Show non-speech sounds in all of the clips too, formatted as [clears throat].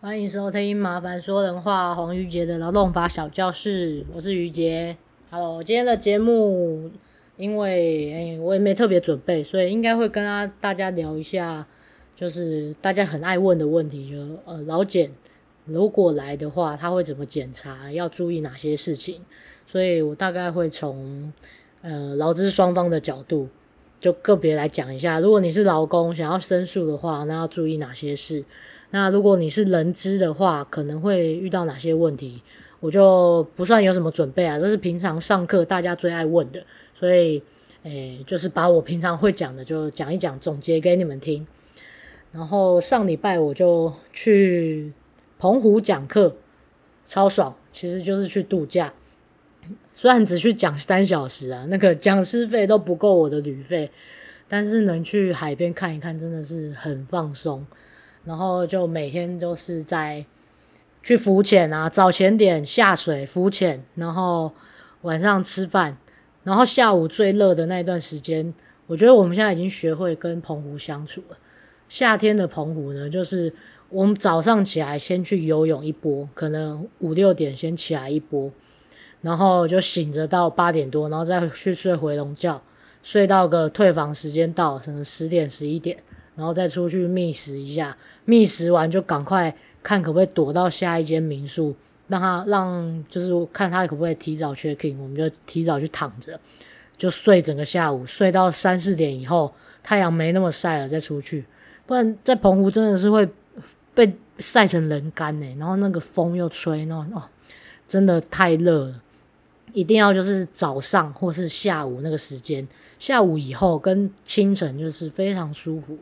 欢迎收听《麻烦说人话》黄瑜杰的劳动法小教室，我是瑜杰。Hello，今天的节目因为哎，我也没特别准备，所以应该会跟大家聊一下，就是大家很爱问的问题，就呃劳检如果来的话，他会怎么检查，要注意哪些事情？所以我大概会从呃劳资双方的角度，就个别来讲一下。如果你是劳工想要申诉的话，那要注意哪些事？那如果你是人资的话，可能会遇到哪些问题？我就不算有什么准备啊，这是平常上课大家最爱问的，所以，诶、就是把我平常会讲的就讲一讲，总结给你们听。然后上礼拜我就去澎湖讲课，超爽，其实就是去度假。虽然只去讲三小时啊，那个讲师费都不够我的旅费，但是能去海边看一看，真的是很放松。然后就每天都是在去浮潜啊，早前点下水浮潜，然后晚上吃饭，然后下午最热的那一段时间，我觉得我们现在已经学会跟澎湖相处了。夏天的澎湖呢，就是我们早上起来先去游泳一波，可能五六点先起来一波，然后就醒着到八点多，然后再去睡回笼觉，睡到个退房时间到，可能十点十一点。然后再出去觅食一下，觅食完就赶快看可不可以躲到下一间民宿，让他让就是看他可不可以提早 check in，我们就提早去躺着，就睡整个下午，睡到三四点以后，太阳没那么晒了再出去，不然在澎湖真的是会被晒成人干呢。然后那个风又吹，那哦，真的太热了，一定要就是早上或是下午那个时间，下午以后跟清晨就是非常舒服。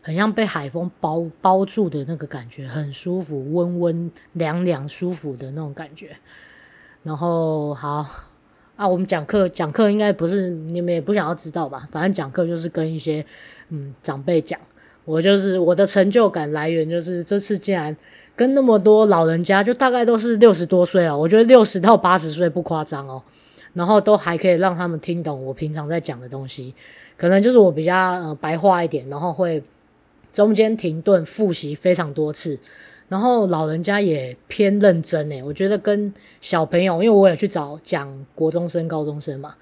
很像被海风包包住的那个感觉，很舒服，温温凉凉，舒服的那种感觉。然后好啊，我们讲课讲课应该不是你们也不想要知道吧？反正讲课就是跟一些嗯长辈讲。我就是我的成就感来源就是这次竟然跟那么多老人家，就大概都是六十多岁啊，我觉得六十到八十岁不夸张哦。然后都还可以让他们听懂我平常在讲的东西，可能就是我比较呃白话一点，然后会。中间停顿复习非常多次，然后老人家也偏认真诶，我觉得跟小朋友，因为我也去找讲国中生、高中生嘛，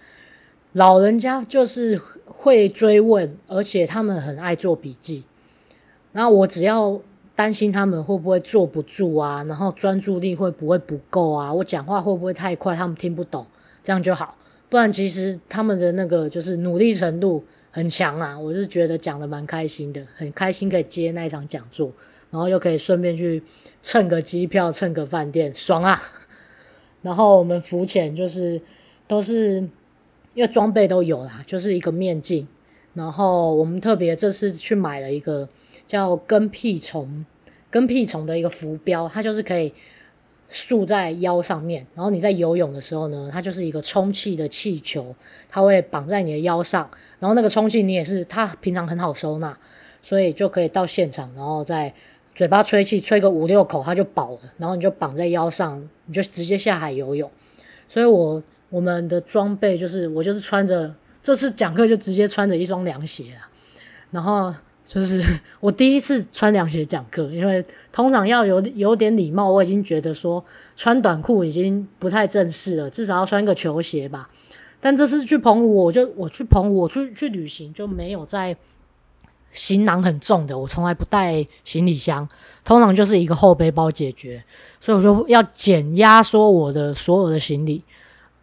老人家就是会追问，而且他们很爱做笔记。然后我只要担心他们会不会坐不住啊，然后专注力会不会不够啊，我讲话会不会太快，他们听不懂，这样就好。不然其实他们的那个就是努力程度。很强啊！我是觉得讲的蛮开心的，很开心可以接那一场讲座，然后又可以顺便去蹭个机票、蹭个饭店，爽啊！[laughs] 然后我们浮潜就是都是因为装备都有啦，就是一个面镜，然后我们特别这次去买了一个叫跟屁虫、跟屁虫的一个浮标，它就是可以。束在腰上面，然后你在游泳的时候呢，它就是一个充气的气球，它会绑在你的腰上，然后那个充气你也是，它平常很好收纳，所以就可以到现场，然后在嘴巴吹气，吹个五六口它就饱了，然后你就绑在腰上，你就直接下海游泳。所以我我们的装备就是我就是穿着这次讲课就直接穿着一双凉鞋啊，然后。就是我第一次穿凉鞋讲课，因为通常要有有点礼貌，我已经觉得说穿短裤已经不太正式了，至少要穿个球鞋吧。但这次去澎湖，我就我去澎湖，我去去旅行就没有在行囊很重的，我从来不带行李箱，通常就是一个后背包解决，所以我就要减压缩我的所有的行李，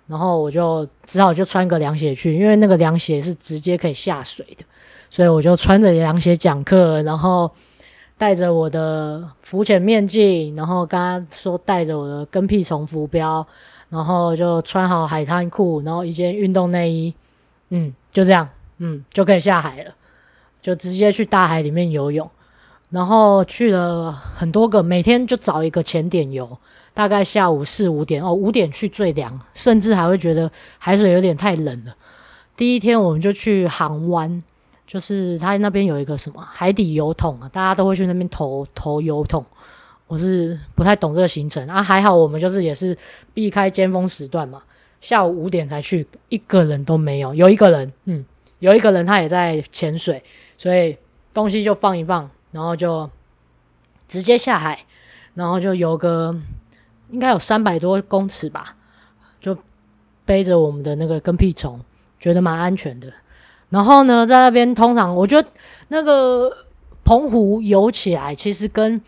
然后我就只好就穿个凉鞋去，因为那个凉鞋是直接可以下水的。所以我就穿着凉鞋讲课，然后带着我的浮潜面镜，然后刚刚说带着我的跟屁虫浮标，然后就穿好海滩裤，然后一件运动内衣，嗯，就这样，嗯，就可以下海了，就直接去大海里面游泳，然后去了很多个，每天就找一个浅点游，大概下午四五点哦，五点去最凉，甚至还会觉得海水有点太冷了。第一天我们就去航湾。就是他那边有一个什么海底油桶啊，大家都会去那边投投油桶。我是不太懂这个行程啊，还好我们就是也是避开尖峰时段嘛，下午五点才去，一个人都没有。有一个人，嗯，有一个人他也在潜水，所以东西就放一放，然后就直接下海。然后就游个应该有三百多公尺吧，就背着我们的那个跟屁虫，觉得蛮安全的。然后呢，在那边通常我觉得那个澎湖游起来，其实跟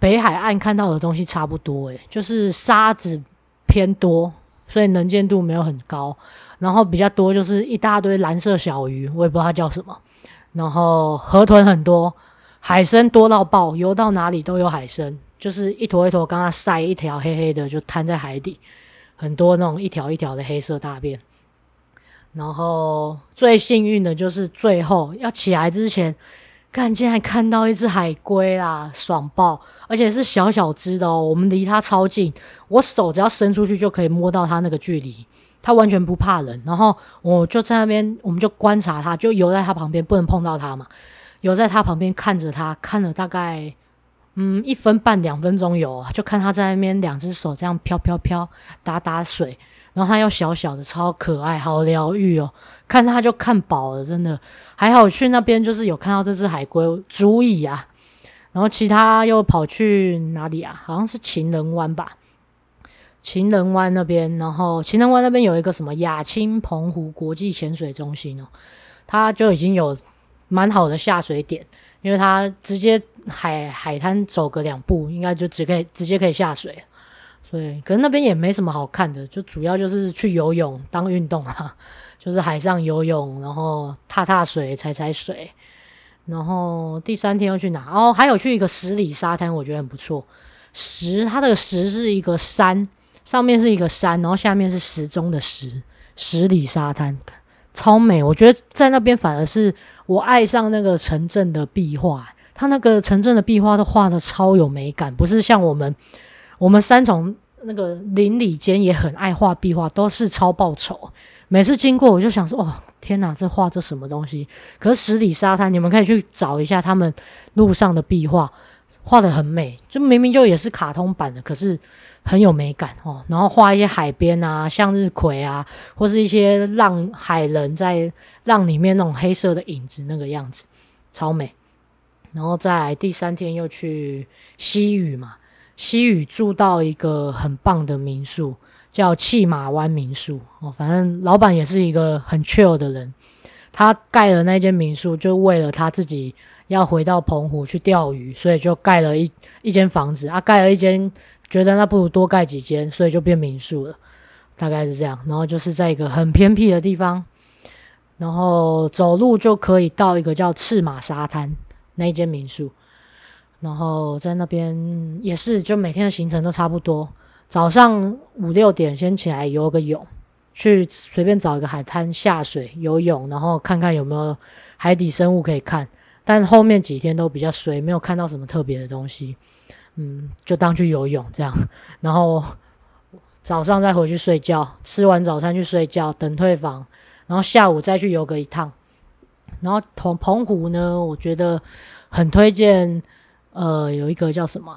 北海岸看到的东西差不多，诶，就是沙子偏多，所以能见度没有很高。然后比较多就是一大堆蓝色小鱼，我也不知道它叫什么。然后河豚很多，海参多到爆，游到哪里都有海参，就是一坨一坨，刚刚晒一条黑黑的就摊在海底，很多那种一条一条的黑色大便。然后最幸运的就是最后要起来之前，看竟然看到一只海龟啦，爽爆！而且是小小只的哦，我们离它超近，我手只要伸出去就可以摸到它那个距离，它完全不怕人。然后我就在那边，我们就观察它，就游在它旁边，不能碰到它嘛，游在它旁边看着它，看了大概嗯一分半两分钟有，就看它在那边两只手这样飘飘飘打打水。然后它又小小的，超可爱，好疗愈哦！看它就看饱了，真的。还好去那边就是有看到这只海龟，足矣啊。然后其他又跑去哪里啊？好像是情人湾吧。情人湾那边，然后情人湾那边有一个什么亚青澎湖国际潜水中心哦，它就已经有蛮好的下水点，因为它直接海海滩走个两步，应该就直可以直接可以下水。对，可是那边也没什么好看的，就主要就是去游泳当运动啊，[laughs] 就是海上游泳，然后踏踏水、踩踩水，然后第三天又去哪？哦，还有去一个十里沙滩，我觉得很不错。十，它的十是一个山，上面是一个山，然后下面是时钟的时，十里沙滩超美。我觉得在那边反而是我爱上那个城镇的壁画，它那个城镇的壁画都画得超有美感，不是像我们。我们三重那个邻里间也很爱画壁画，都是超爆丑。每次经过我就想说：“哦，天哪，这画这什么东西？”可是十里沙滩，你们可以去找一下他们路上的壁画，画的很美。就明明就也是卡通版的，可是很有美感哦。然后画一些海边啊，向日葵啊，或是一些浪海人在浪里面那种黑色的影子，那个样子超美。然后在第三天又去西屿嘛。西屿住到一个很棒的民宿，叫弃马湾民宿哦。反正老板也是一个很 chill 的人，他盖了那间民宿，就为了他自己要回到澎湖去钓鱼，所以就盖了一一间房子啊，盖了一间，觉得那不如多盖几间，所以就变民宿了，大概是这样。然后就是在一个很偏僻的地方，然后走路就可以到一个叫赤马沙滩那间民宿。然后在那边也是，就每天的行程都差不多。早上五六点先起来游个泳，去随便找一个海滩下水游泳，然后看看有没有海底生物可以看。但后面几天都比较水，没有看到什么特别的东西。嗯，就当去游泳这样。然后早上再回去睡觉，吃完早餐去睡觉，等退房，然后下午再去游个一趟。然后澎澎湖呢，我觉得很推荐。呃，有一个叫什么？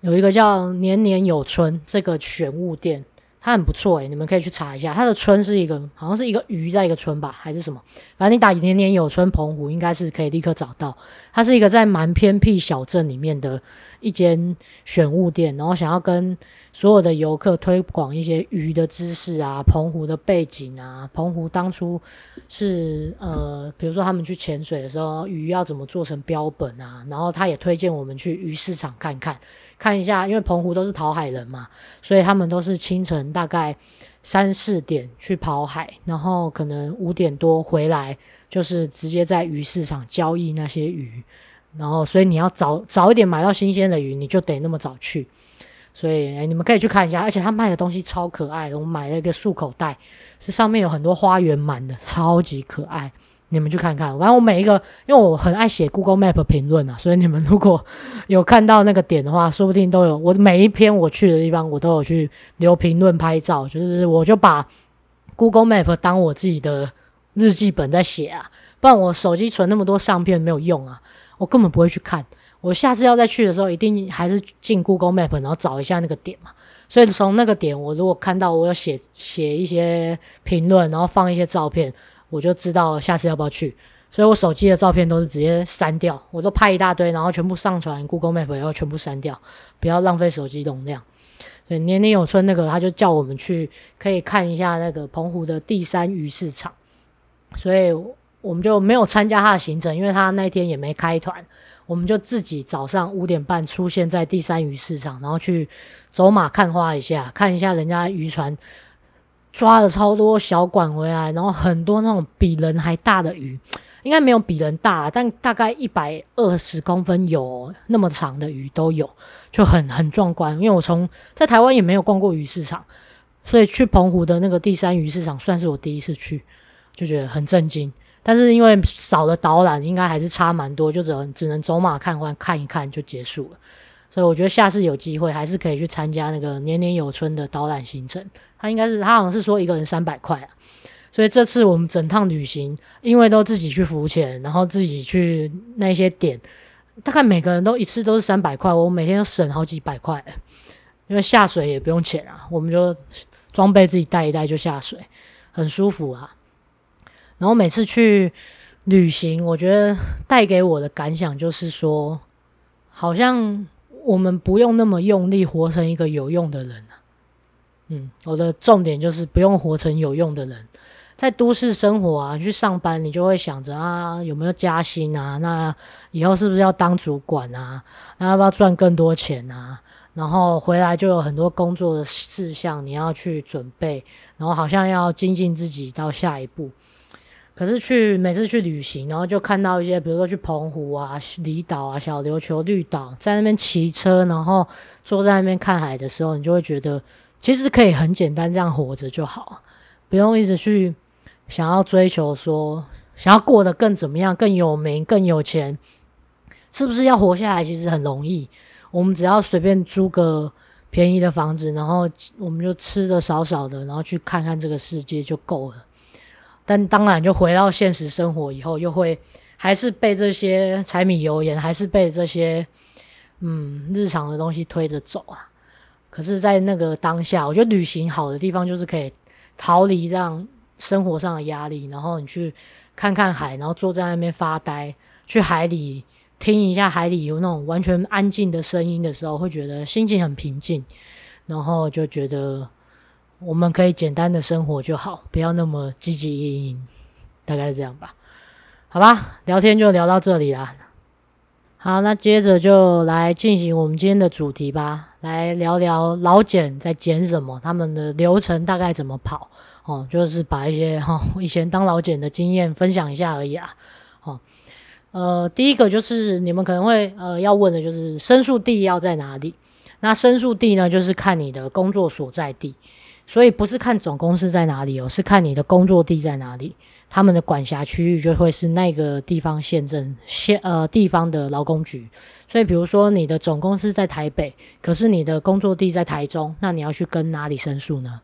有一个叫年年有春这个玄物店，它很不错诶，你们可以去查一下。它的春是一个，好像是一个鱼在一个村吧，还是什么？反正你打年年有春澎湖，应该是可以立刻找到。它是一个在蛮偏僻小镇里面的一间选物店，然后想要跟所有的游客推广一些鱼的知识啊，澎湖的背景啊，澎湖当初是呃，比如说他们去潜水的时候，鱼要怎么做成标本啊，然后他也推荐我们去鱼市场看看，看一下，因为澎湖都是讨海人嘛，所以他们都是清晨大概三四点去跑海，然后可能五点多回来，就是直接在鱼市场交易那些鱼，然后所以你要早早一点买到新鲜的鱼，你就得那么早去。所以，你们可以去看一下，而且他卖的东西超可爱的。我买了一个束口袋，是上面有很多花园满的，超级可爱。你们去看看。反正我每一个，因为我很爱写 Google Map 评论啊，所以你们如果有看到那个点的话，说不定都有。我每一篇我去的地方，我都有去留评论、拍照，就是我就把 Google Map 当我自己的日记本在写啊。不然我手机存那么多相片没有用啊，我根本不会去看。我下次要再去的时候，一定还是进 Google Map，然后找一下那个点嘛。所以从那个点，我如果看到我要写写一些评论，然后放一些照片，我就知道下次要不要去。所以我手机的照片都是直接删掉，我都拍一大堆，然后全部上传 Google Map，然后全部删掉，不要浪费手机容量。对，年年有春那个，他就叫我们去可以看一下那个澎湖的第三鱼市场，所以我们就没有参加他的行程，因为他那天也没开团，我们就自己早上五点半出现在第三鱼市场，然后去走马看花一下，看一下人家渔船抓了超多小管回来，然后很多那种比人还大的鱼。应该没有比人大，但大概一百二十公分有那么长的鱼都有，就很很壮观。因为我从在台湾也没有逛过鱼市场，所以去澎湖的那个第三鱼市场算是我第一次去，就觉得很震惊。但是因为少了导览，应该还是差蛮多，就只能只能走马看花看一看就结束了。所以我觉得下次有机会还是可以去参加那个年年有春的导览行程。他应该是他好像是说一个人三百块啊。所以这次我们整趟旅行，因为都自己去浮潜，然后自己去那些点，大概每个人都一次都是三百块，我每天都省好几百块，因为下水也不用钱啊，我们就装备自己带一带就下水，很舒服啊。然后每次去旅行，我觉得带给我的感想就是说，好像我们不用那么用力活成一个有用的人。嗯，我的重点就是不用活成有用的人。在都市生活啊，去上班，你就会想着啊，有没有加薪啊？那以后是不是要当主管啊？那要不要赚更多钱啊？然后回来就有很多工作的事项你要去准备，然后好像要精进自己到下一步。可是去每次去旅行，然后就看到一些，比如说去澎湖啊、离岛啊、小琉球、绿岛，在那边骑车，然后坐在那边看海的时候，你就会觉得，其实可以很简单这样活着就好，不用一直去。想要追求说，想要过得更怎么样，更有名，更有钱，是不是要活下来？其实很容易，我们只要随便租个便宜的房子，然后我们就吃的少少的，然后去看看这个世界就够了。但当然，就回到现实生活以后，又会还是被这些柴米油盐，还是被这些嗯日常的东西推着走啊。可是，在那个当下，我觉得旅行好的地方就是可以逃离这样。生活上的压力，然后你去看看海，然后坐在那边发呆，去海里听一下海里有那种完全安静的声音的时候，会觉得心情很平静，然后就觉得我们可以简单的生活就好，不要那么积极营营，大概是这样吧。好吧，聊天就聊到这里啦。好，那接着就来进行我们今天的主题吧，来聊聊老检在检什么，他们的流程大概怎么跑。哦，就是把一些哈、哦、以前当老检的经验分享一下而已啊。哦，呃，第一个就是你们可能会呃要问的就是申诉地要在哪里？那申诉地呢，就是看你的工作所在地，所以不是看总公司在哪里哦，是看你的工作地在哪里，他们的管辖区域就会是那个地方县政县呃地方的劳工局。所以比如说你的总公司在台北，可是你的工作地在台中，那你要去跟哪里申诉呢？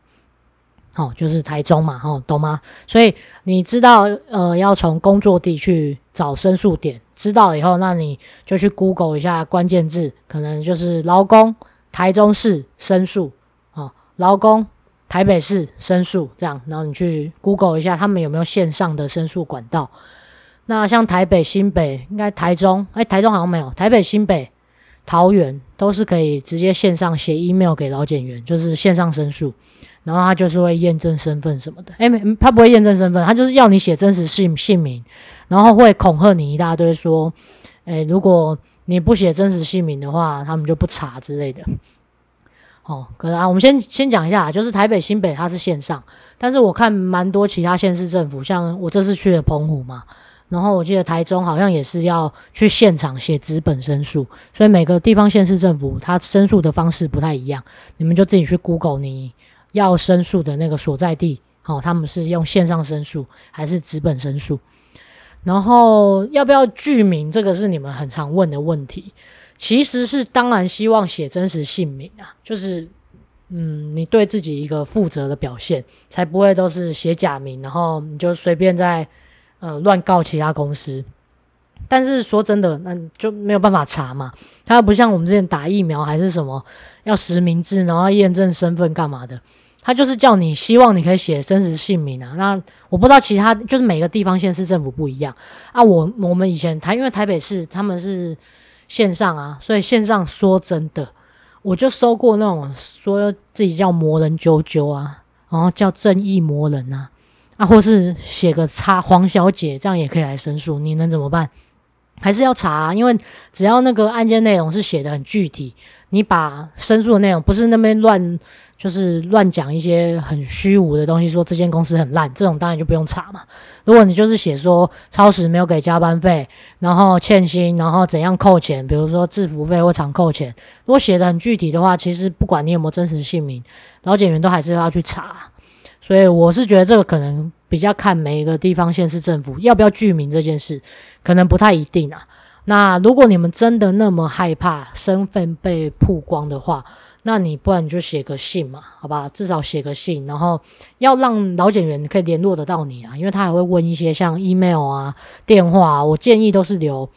哦，就是台中嘛，哦，懂吗？所以你知道，呃，要从工作地去找申诉点，知道以后，那你就去 Google 一下关键字，可能就是劳工台中市申诉，哦，劳工台北市申诉，这样，然后你去 Google 一下，他们有没有线上的申诉管道？那像台北、新北，应该台中，哎，台中好像没有，台北、新北、桃园都是可以直接线上写 email 给劳检员，就是线上申诉。然后他就是会验证身份什么的，诶没，他不会验证身份，他就是要你写真实姓姓名，然后会恐吓你一大堆，说，诶，如果你不写真实姓名的话，他们就不查之类的。哦，可能啊，我们先先讲一下，就是台北、新北它是线上，但是我看蛮多其他县市政府，像我这次去了澎湖嘛，然后我记得台中好像也是要去现场写纸本申诉，所以每个地方县市政府它申诉的方式不太一样，你们就自己去 Google 你。要申诉的那个所在地，哦，他们是用线上申诉还是纸本申诉？然后要不要具名？这个是你们很常问的问题。其实是当然希望写真实姓名啊，就是嗯，你对自己一个负责的表现，才不会都是写假名，然后你就随便在呃乱告其他公司。但是说真的，那就没有办法查嘛。它不像我们之前打疫苗还是什么要实名制，然后验证身份干嘛的。他就是叫你希望你可以写真实姓名啊。那我不知道其他就是每个地方县市政府不一样啊。我我们以前台因为台北市他们是线上啊，所以线上说真的，我就收过那种说自己叫魔人啾啾啊，然后叫正义魔人啊，啊，或是写个叉黄小姐这样也可以来申诉，你能怎么办？还是要查，因为只要那个案件内容是写得很具体，你把申诉的内容不是那边乱。就是乱讲一些很虚无的东西，说这间公司很烂，这种当然就不用查嘛。如果你就是写说超时没有给加班费，然后欠薪，然后怎样扣钱，比如说制服费或常扣钱，如果写的很具体的话，其实不管你有没有真实姓名，劳检员都还是要去查。所以我是觉得这个可能比较看每一个地方县市政府要不要具名这件事，可能不太一定啊。那如果你们真的那么害怕身份被曝光的话，那你不然你就写个信嘛，好吧？至少写个信，然后要让老检员可以联络得到你啊，因为他还会问一些像 email 啊、电话啊。我建议都是留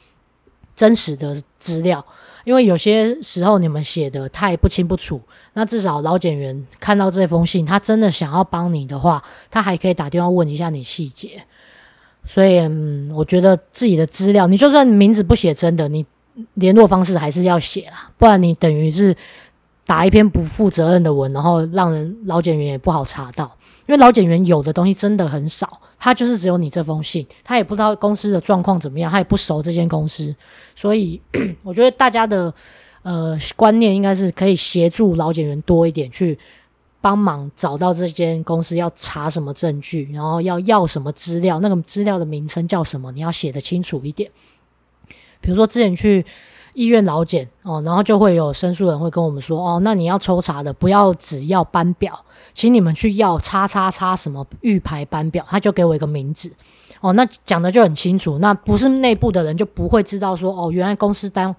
真实的资料，因为有些时候你们写的太不清不楚，那至少老检员看到这封信，他真的想要帮你的话，他还可以打电话问一下你细节。所以，嗯，我觉得自己的资料，你就算名字不写真的，你联络方式还是要写啦，不然你等于是。打一篇不负责任的文，然后让人老检员也不好查到，因为老检员有的东西真的很少，他就是只有你这封信，他也不知道公司的状况怎么样，他也不熟这间公司，所以 [clears throat] 我觉得大家的呃观念应该是可以协助老检员多一点，去帮忙找到这间公司要查什么证据，然后要要什么资料，那个资料的名称叫什么，你要写得清楚一点，比如说之前去。医院劳检哦，然后就会有申诉人会跟我们说哦，那你要抽查的不要只要班表，请你们去要叉叉叉什么预排班表，他就给我一个名字哦，那讲的就很清楚，那不是内部的人就不会知道说哦，原来公司单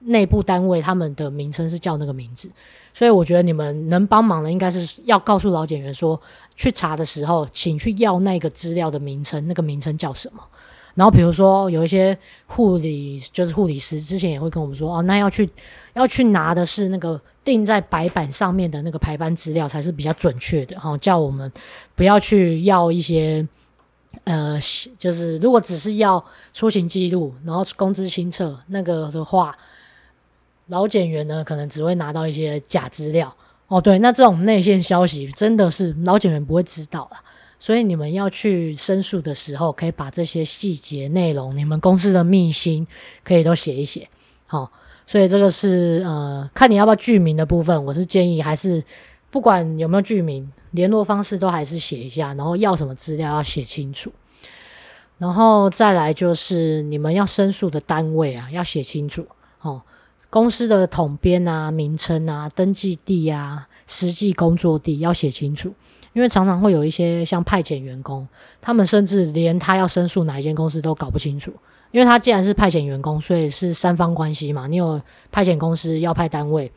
内部单位他们的名称是叫那个名字，所以我觉得你们能帮忙的应该是要告诉劳检员说，去查的时候请去要那个资料的名称，那个名称叫什么。然后比如说有一些护理，就是护理师之前也会跟我们说，哦，那要去要去拿的是那个定在白板上面的那个排班资料才是比较准确的，哈，叫我们不要去要一些，呃，就是如果只是要出勤记录，然后工资清册那个的话，老检员呢可能只会拿到一些假资料，哦，对，那这种内线消息真的是老检员不会知道啦。所以你们要去申诉的时候，可以把这些细节内容、你们公司的秘辛，可以都写一写。好，所以这个是呃，看你要不要具名的部分。我是建议还是不管有没有具名，联络方式都还是写一下，然后要什么资料要写清楚。然后再来就是你们要申诉的单位啊，要写清楚。哦，公司的统编啊、名称啊、登记地啊、实际工作地要写清楚。因为常常会有一些像派遣员工，他们甚至连他要申诉哪一间公司都搞不清楚。因为他既然是派遣员工，所以是三方关系嘛。你有派遣公司、要派单位，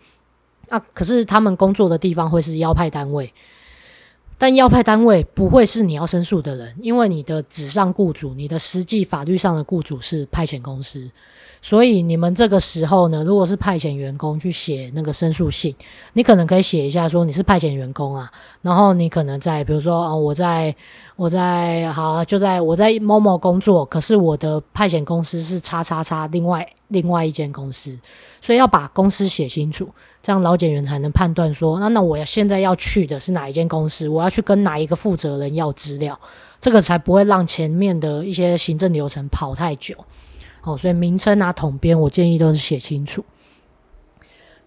啊，可是他们工作的地方会是要派单位，但要派单位不会是你要申诉的人，因为你的纸上雇主、你的实际法律上的雇主是派遣公司。所以你们这个时候呢，如果是派遣员工去写那个申诉信，你可能可以写一下说你是派遣员工啊，然后你可能在比如说啊，我在我在好就在我在某某工作，可是我的派遣公司是叉叉叉另外另外一间公司，所以要把公司写清楚，这样劳检员才能判断说，那那我要现在要去的是哪一间公司，我要去跟哪一个负责人要资料，这个才不会让前面的一些行政流程跑太久。哦，所以名称啊、统编，我建议都是写清楚。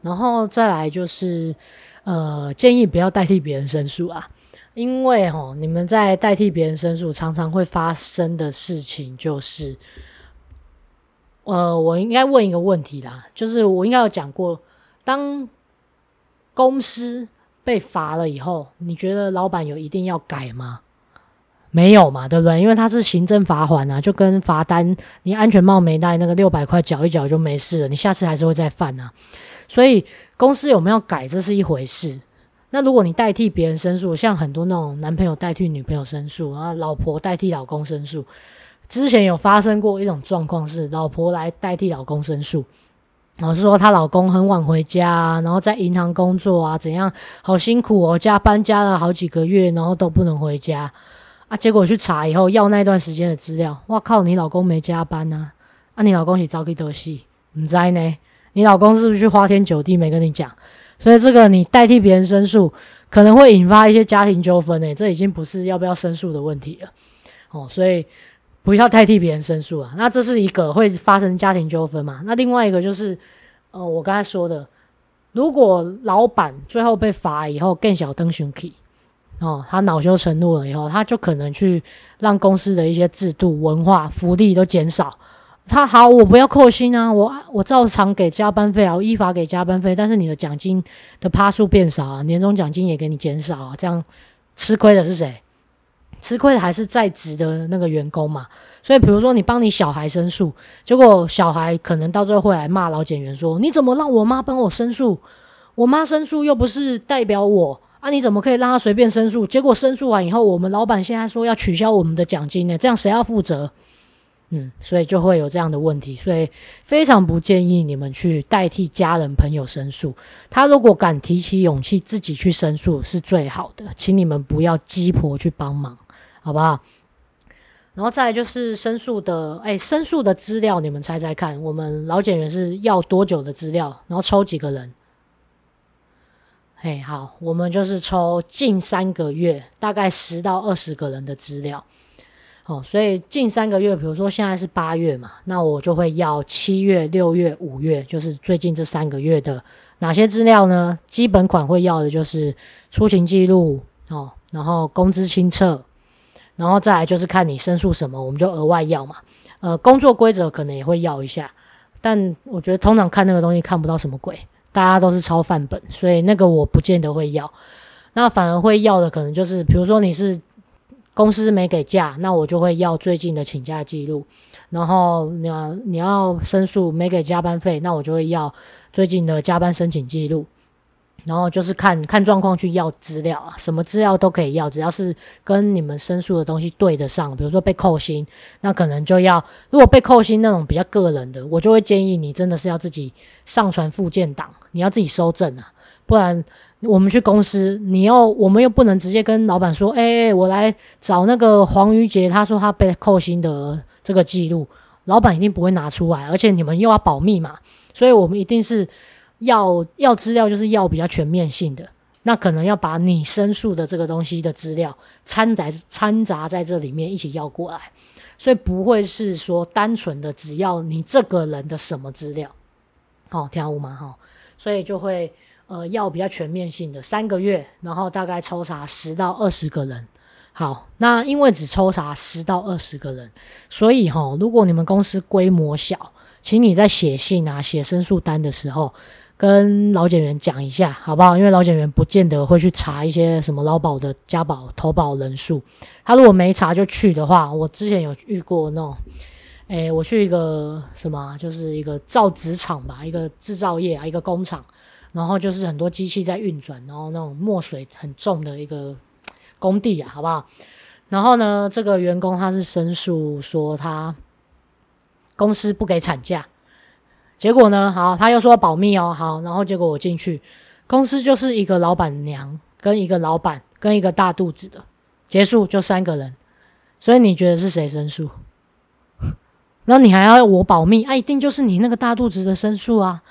然后再来就是，呃，建议不要代替别人申诉啊，因为哦，你们在代替别人申诉，常常会发生的事情就是，呃，我应该问一个问题啦，就是我应该有讲过，当公司被罚了以后，你觉得老板有一定要改吗？没有嘛，对不对？因为它是行政罚款啊，就跟罚单，你安全帽没戴，那个六百块缴一缴就没事了，你下次还是会再犯啊。所以公司有没有改，这是一回事。那如果你代替别人申诉，像很多那种男朋友代替女朋友申诉啊，老婆代替老公申诉，之前有发生过一种状况是，老婆来代替老公申诉，然后是说她老公很晚回家，然后在银行工作啊，怎样好辛苦哦，加班加了好几个月，然后都不能回家啊。结果去查以后要那段时间的资料，哇靠，你老公没加班呐？啊，你老公是早起得戏，唔知呢？你老公是不是去花天酒地没跟你讲？所以这个你代替别人申诉，可能会引发一些家庭纠纷诶，这已经不是要不要申诉的问题了哦，所以。不要代替别人申诉啊！那这是一个会发生家庭纠纷嘛？那另外一个就是，呃，我刚才说的，如果老板最后被罚以后更小登熊气哦，他恼羞成怒了以后，他就可能去让公司的一些制度、文化、福利都减少。他好，我不要扣薪啊，我我照常给加班费啊，我依法给加班费，但是你的奖金的趴数变少啊，年终奖金也给你减少啊，这样吃亏的是谁？吃亏的还是在职的那个员工嘛，所以比如说你帮你小孩申诉，结果小孩可能到最后会来骂老检员说：“你怎么让我妈帮我申诉？我妈申诉又不是代表我啊，你怎么可以让他随便申诉？结果申诉完以后，我们老板现在说要取消我们的奖金呢？这样谁要负责？”嗯，所以就会有这样的问题，所以非常不建议你们去代替家人朋友申诉。他如果敢提起勇气自己去申诉，是最好的，请你们不要鸡婆去帮忙。好不好？然后再来就是申诉的，哎，申诉的资料，你们猜猜看，我们老检员是要多久的资料？然后抽几个人？哎，好，我们就是抽近三个月，大概十到二十个人的资料。哦，所以近三个月，比如说现在是八月嘛，那我就会要七月、六月、五月，就是最近这三个月的哪些资料呢？基本款会要的就是出勤记录哦，然后工资清册。然后再来就是看你申诉什么，我们就额外要嘛。呃，工作规则可能也会要一下，但我觉得通常看那个东西看不到什么鬼，大家都是抄范本，所以那个我不见得会要。那反而会要的可能就是，比如说你是公司没给假，那我就会要最近的请假记录。然后你要你要申诉没给加班费，那我就会要最近的加班申请记录。然后就是看看状况去要资料啊，什么资料都可以要，只要是跟你们申诉的东西对得上，比如说被扣薪，那可能就要，如果被扣薪那种比较个人的，我就会建议你真的是要自己上传附件档，你要自己收证啊，不然我们去公司，你要我们又不能直接跟老板说，哎，我来找那个黄瑜杰，他说他被扣薪的这个记录，老板一定不会拿出来，而且你们又要保密嘛，所以我们一定是。要要资料就是要比较全面性的，那可能要把你申诉的这个东西的资料掺杂掺杂在这里面一起要过来，所以不会是说单纯的只要你这个人的什么资料，哦，听有吗？哈，所以就会呃要比较全面性的三个月，然后大概抽查十到二十个人。好，那因为只抽查十到二十个人，所以哈，如果你们公司规模小，请你在写信啊、写申诉单的时候。跟老检员讲一下，好不好？因为老检员不见得会去查一些什么劳保的加保投保人数，他如果没查就去的话，我之前有遇过那种，诶，我去一个什么，就是一个造纸厂吧，一个制造业啊，一个工厂，然后就是很多机器在运转，然后那种墨水很重的一个工地啊，好不好？然后呢，这个员工他是申诉说他公司不给产假。结果呢？好，他又说保密哦。好，然后结果我进去，公司就是一个老板娘跟一个老板跟一个大肚子的，结束就三个人。所以你觉得是谁申诉？[laughs] 然后你还要我保密？啊，一定就是你那个大肚子的申诉啊。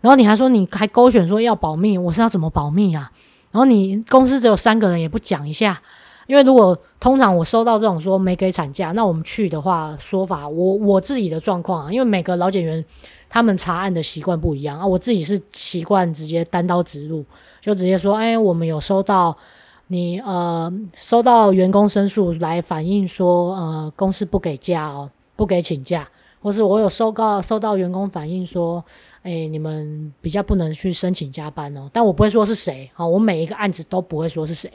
然后你还说你还勾选说要保密，我是要怎么保密啊？然后你公司只有三个人也不讲一下，因为如果通常我收到这种说没给产假，那我们去的话说法，我我自己的状况啊，因为每个老检员。他们查案的习惯不一样啊，我自己是习惯直接单刀直入，就直接说，哎，我们有收到你呃收到员工申诉来反映说，呃，公司不给假哦，不给请假，或是我有收到收到员工反映说，哎，你们比较不能去申请加班哦，但我不会说是谁啊，我每一个案子都不会说是谁，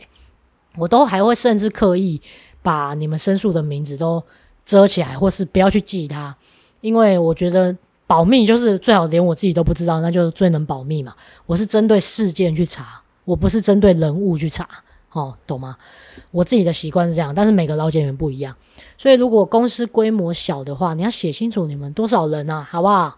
我都还会甚至刻意把你们申诉的名字都遮起来，或是不要去记它，因为我觉得。保密就是最好，连我自己都不知道，那就最能保密嘛。我是针对事件去查，我不是针对人物去查，哦，懂吗？我自己的习惯是这样，但是每个老检员不一样，所以如果公司规模小的话，你要写清楚你们多少人啊，好不好？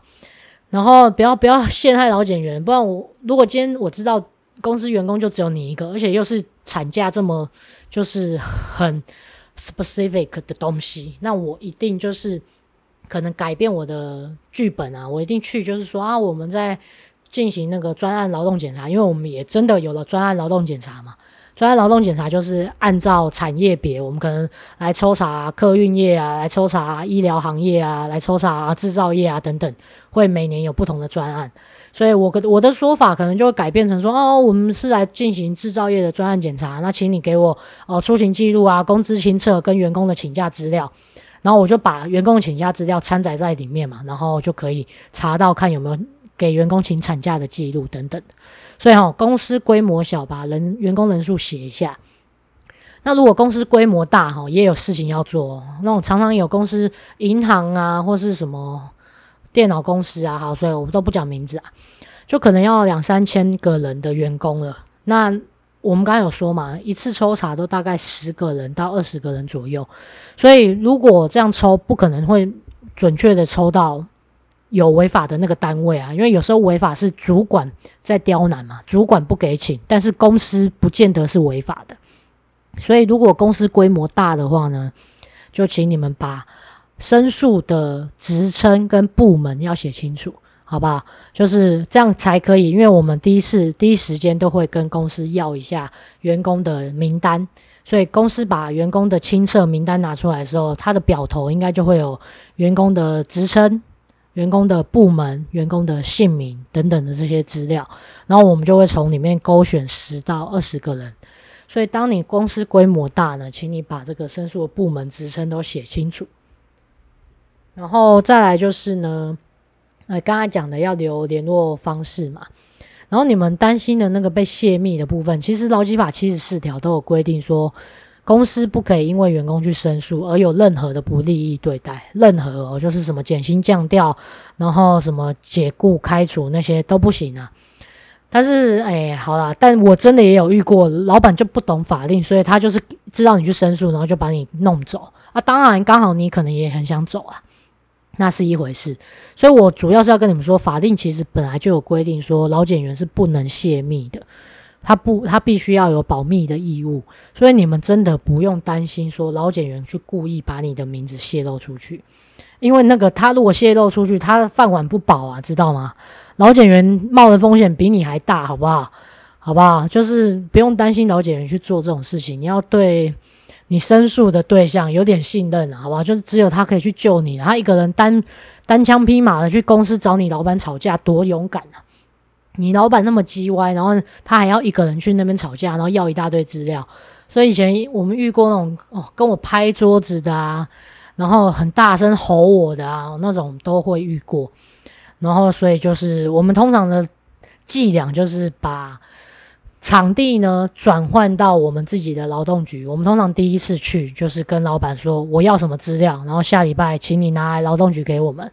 然后不要不要陷害老检员，不然我如果今天我知道公司员工就只有你一个，而且又是产假这么就是很 specific 的东西，那我一定就是可能改变我的剧本啊，我一定去就是说啊，我们在进行那个专案劳动检查，因为我们也真的有了专案劳动检查嘛。专案劳动检查就是按照产业别，我们可能来抽查客运业啊，来抽查医疗行业啊，来抽查制造业啊等等，会每年有不同的专案。所以我我的说法可能就会改变成说，哦，我们是来进行制造业的专案检查，那请你给我哦出勤记录啊、工资清册跟员工的请假资料，然后我就把员工请假资料掺杂在里面嘛，然后就可以查到看有没有给员工请产假的记录等等。所以哈，公司规模小，把人员工人数写一下。那如果公司规模大哈，也有事情要做。那种常常有公司银行啊，或是什么电脑公司啊，好，所以我们都不讲名字啊，就可能要两三千个人的员工了。那我们刚才有说嘛，一次抽查都大概十个人到二十个人左右。所以如果这样抽，不可能会准确的抽到。有违法的那个单位啊，因为有时候违法是主管在刁难嘛，主管不给请，但是公司不见得是违法的。所以如果公司规模大的话呢，就请你们把申诉的职称跟部门要写清楚，好不好？就是这样才可以，因为我们第一次第一时间都会跟公司要一下员工的名单，所以公司把员工的清册名单拿出来的时候，他的表头应该就会有员工的职称。员工的部门、员工的姓名等等的这些资料，然后我们就会从里面勾选十到二十个人。所以，当你公司规模大呢，请你把这个申诉的部门职称都写清楚。然后再来就是呢，呃，刚才讲的要留联络方式嘛。然后你们担心的那个被泄密的部分，其实劳基法七十四条都有规定说。公司不可以因为员工去申诉而有任何的不利益对待，任何哦，就是什么减薪降调，然后什么解雇开除那些都不行啊。但是，哎，好啦，但我真的也有遇过，老板就不懂法令，所以他就是知道你去申诉，然后就把你弄走啊。当然，刚好你可能也很想走啊，那是一回事。所以我主要是要跟你们说，法令其实本来就有规定说，老检员是不能泄密的。他不，他必须要有保密的义务，所以你们真的不用担心说老检员去故意把你的名字泄露出去，因为那个他如果泄露出去，他的饭碗不保啊，知道吗？老检员冒的风险比你还大，好不好？好不好？就是不用担心老检员去做这种事情，你要对你申诉的对象有点信任，好不好？就是只有他可以去救你，他一个人单单枪匹马的去公司找你老板吵架，多勇敢啊！你老板那么叽歪，然后他还要一个人去那边吵架，然后要一大堆资料。所以以前我们遇过那种哦，跟我拍桌子的啊，然后很大声吼我的啊，那种都会遇过。然后所以就是我们通常的伎俩就是把场地呢转换到我们自己的劳动局。我们通常第一次去就是跟老板说我要什么资料，然后下礼拜请你拿来劳动局给我们，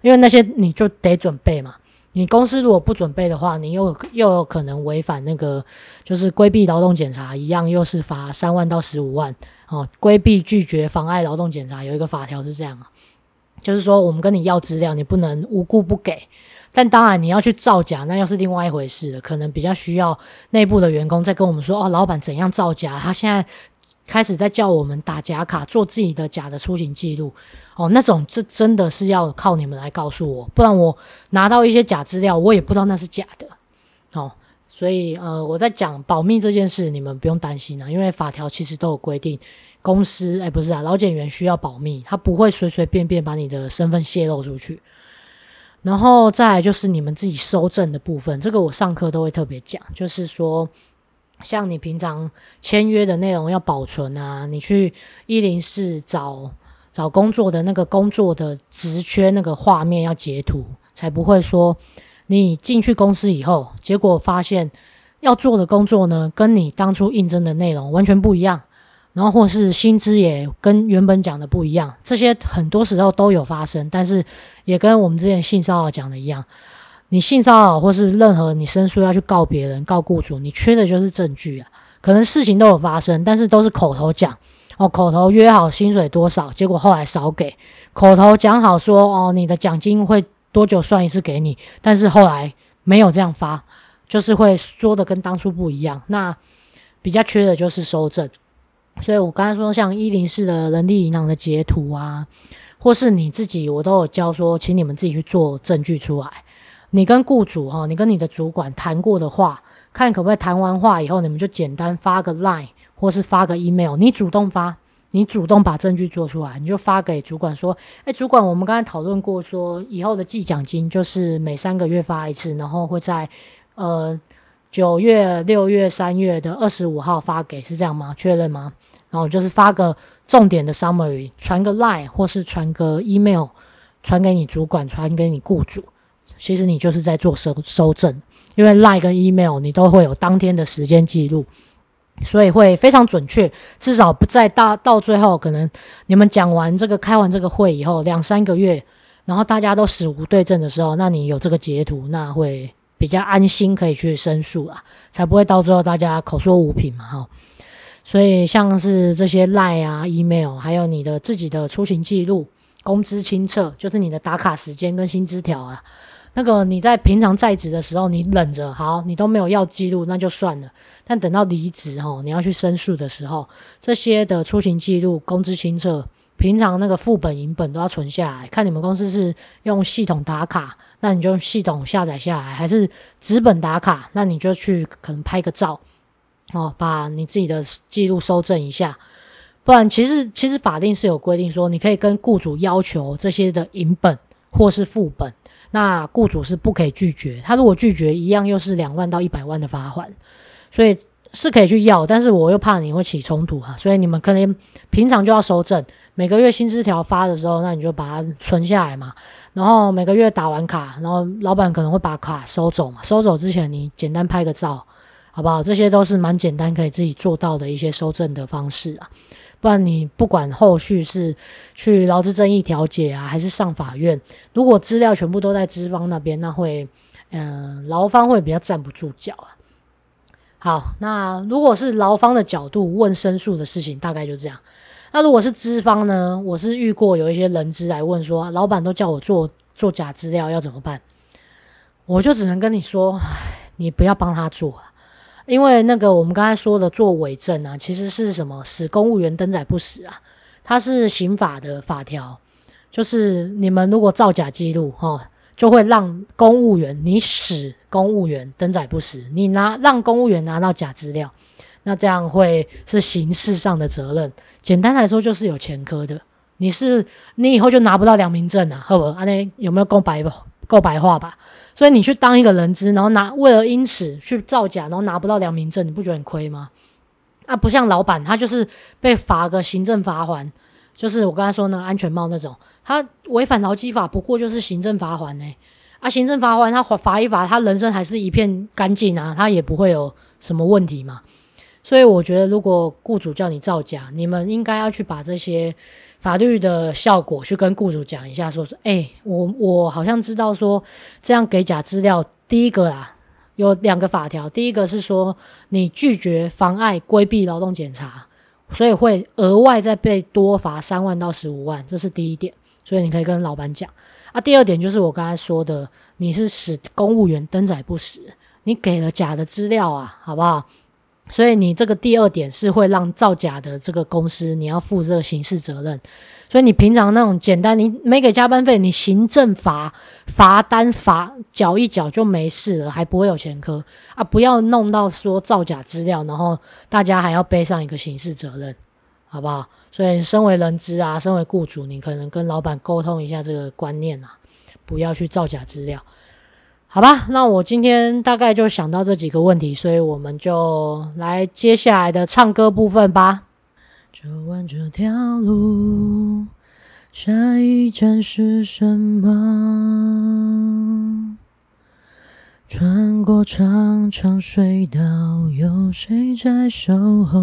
因为那些你就得准备嘛。你公司如果不准备的话，你又又有可能违反那个，就是规避劳动检查一样，又是罚三万到十五万哦。规避、拒绝、妨碍劳动检查有一个法条是这样啊，就是说我们跟你要资料，你不能无故不给。但当然你要去造假，那又是另外一回事了，可能比较需要内部的员工在跟我们说哦，老板怎样造假，他现在。开始在叫我们打假卡，做自己的假的出行记录，哦，那种这真的是要靠你们来告诉我，不然我拿到一些假资料，我也不知道那是假的，哦，所以呃，我在讲保密这件事，你们不用担心啊，因为法条其实都有规定，公司哎不是啊，老检员需要保密，他不会随随便便把你的身份泄露出去，然后再来就是你们自己收证的部分，这个我上课都会特别讲，就是说。像你平常签约的内容要保存啊，你去一零四找找工作的那个工作的职缺那个画面要截图，才不会说你进去公司以后，结果发现要做的工作呢，跟你当初应征的内容完全不一样，然后或是薪资也跟原本讲的不一样，这些很多时候都有发生，但是也跟我们之前性骚扰讲的一样。你性骚扰或是任何你申诉要去告别人、告雇主，你缺的就是证据啊。可能事情都有发生，但是都是口头讲哦，口头约好薪水多少，结果后来少给。口头讲好说哦，你的奖金会多久算一次给你，但是后来没有这样发，就是会说的跟当初不一样。那比较缺的就是收证，所以我刚才说像一零四的人力银行的截图啊，或是你自己，我都有教说，请你们自己去做证据出来。你跟雇主哈，你跟你的主管谈过的话，看可不可以谈完话以后，你们就简单发个 line 或是发个 email，你主动发，你主动把证据做出来，你就发给主管说，哎，主管，我们刚才讨论过说，以后的季奖金就是每三个月发一次，然后会在呃。九月、六月、三月的二十五号发给是这样吗？确认吗？然后就是发个重点的 summary，传个 line 或是传个 email，传给你主管，传给你雇主。其实你就是在做收收证，因为 line 跟 email 你都会有当天的时间记录，所以会非常准确。至少不在大到最后，可能你们讲完这个、开完这个会以后两三个月，然后大家都死无对证的时候，那你有这个截图，那会。比较安心，可以去申诉啊，才不会到最后大家口说无凭嘛，哈。所以像是这些 line 啊、email，还有你的自己的出行记录、工资清册，就是你的打卡时间跟薪资条啊。那个你在平常在职的时候，你忍着好，你都没有要记录，那就算了。但等到离职哈，你要去申诉的时候，这些的出行记录、工资清册。平常那个副本、银本都要存下来，看你们公司是用系统打卡，那你就用系统下载下来，还是纸本打卡，那你就去可能拍个照，哦，把你自己的记录收正一下。不然，其实其实法定是有规定说，你可以跟雇主要求这些的银本或是副本，那雇主是不可以拒绝。他如果拒绝，一样又是两万到一百万的罚款。所以是可以去要，但是我又怕你会起冲突啊，所以你们可能平常就要收证。每个月薪资条发的时候，那你就把它存下来嘛。然后每个月打完卡，然后老板可能会把卡收走嘛。收走之前，你简单拍个照，好不好？这些都是蛮简单可以自己做到的一些收证的方式啊。不然你不管后续是去劳资争议调解啊，还是上法院，如果资料全部都在资方那边，那会嗯，劳方会比较站不住脚啊。好，那如果是劳方的角度问申诉的事情，大概就这样。那如果是资方呢？我是遇过有一些人资来问说，老板都叫我做做假资料，要怎么办？我就只能跟你说，唉，你不要帮他做了，因为那个我们刚才说的做伪证啊，其实是什么？使公务员登载不实啊，它是刑法的法条，就是你们如果造假记录，哈，就会让公务员你使公务员登载不实，你拿让公务员拿到假资料。那这样会是刑事上的责任。简单来说，就是有前科的。你是你以后就拿不到良民证啊，好不？啊，那有没有够白够白话吧？所以你去当一个人质，然后拿为了因此去造假，然后拿不到良民证，你不觉得很亏吗？啊，不像老板，他就是被罚个行政罚锾，就是我刚才说那安全帽那种，他违反劳基法，不过就是行政罚锾呢。啊，行政罚锾他罚一罚，他人生还是一片干净啊，他也不会有什么问题嘛。所以我觉得，如果雇主叫你造假，你们应该要去把这些法律的效果去跟雇主讲一下，说是，哎，我我好像知道说这样给假资料，第一个啊有两个法条，第一个是说你拒绝、妨碍、规避劳动检查，所以会额外再被多罚三万到十五万，这是第一点，所以你可以跟老板讲。啊，第二点就是我刚才说的，你是使公务员登载不实，你给了假的资料啊，好不好？所以你这个第二点是会让造假的这个公司你要负这个刑事责任。所以你平常那种简单，你没给加班费，你行政罚罚单罚缴一缴就没事了，还不会有前科啊！不要弄到说造假资料，然后大家还要背上一个刑事责任，好不好？所以身为人资啊，身为雇主，你可能跟老板沟通一下这个观念啊，不要去造假资料。好吧，那我今天大概就想到这几个问题，所以我们就来接下来的唱歌部分吧。走完这条路，下一站是什么？穿过长长隧道，有谁在守候？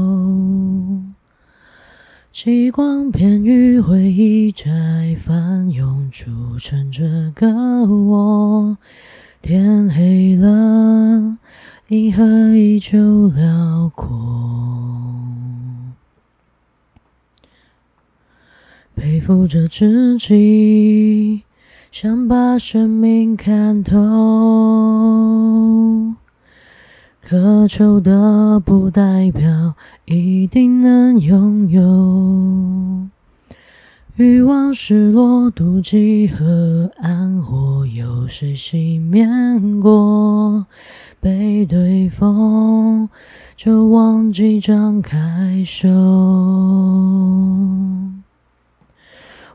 极光片与回忆在翻涌，组成这个我。天黑了，银河依旧辽阔，背负着自己想把生命看透，渴求的不代表一定能拥有。欲望失落，妒忌和暗火，有谁熄灭过？被对风，就忘记张开手。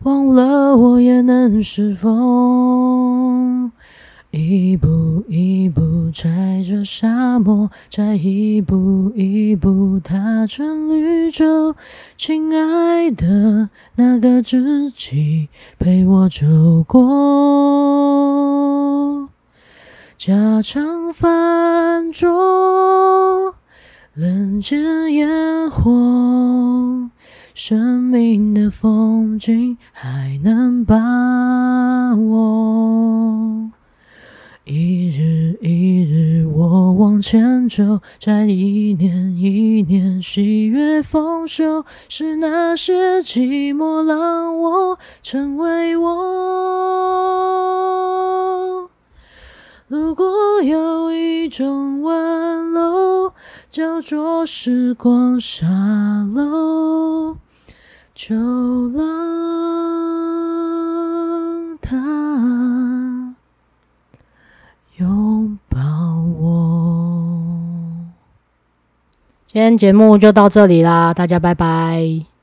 忘了我也能是风。一步一步踩着沙漠，再一步一步踏成绿洲。亲爱的，那个知己陪我走过，家常饭桌，人间烟火，生命的风景还能把握。一日一日，我往前走，在一年一年，喜悦丰收，是那些寂寞让我成为我。如果有一种温柔，叫做时光沙漏，就让它。拥抱我。今天节目就到这里啦，大家拜拜。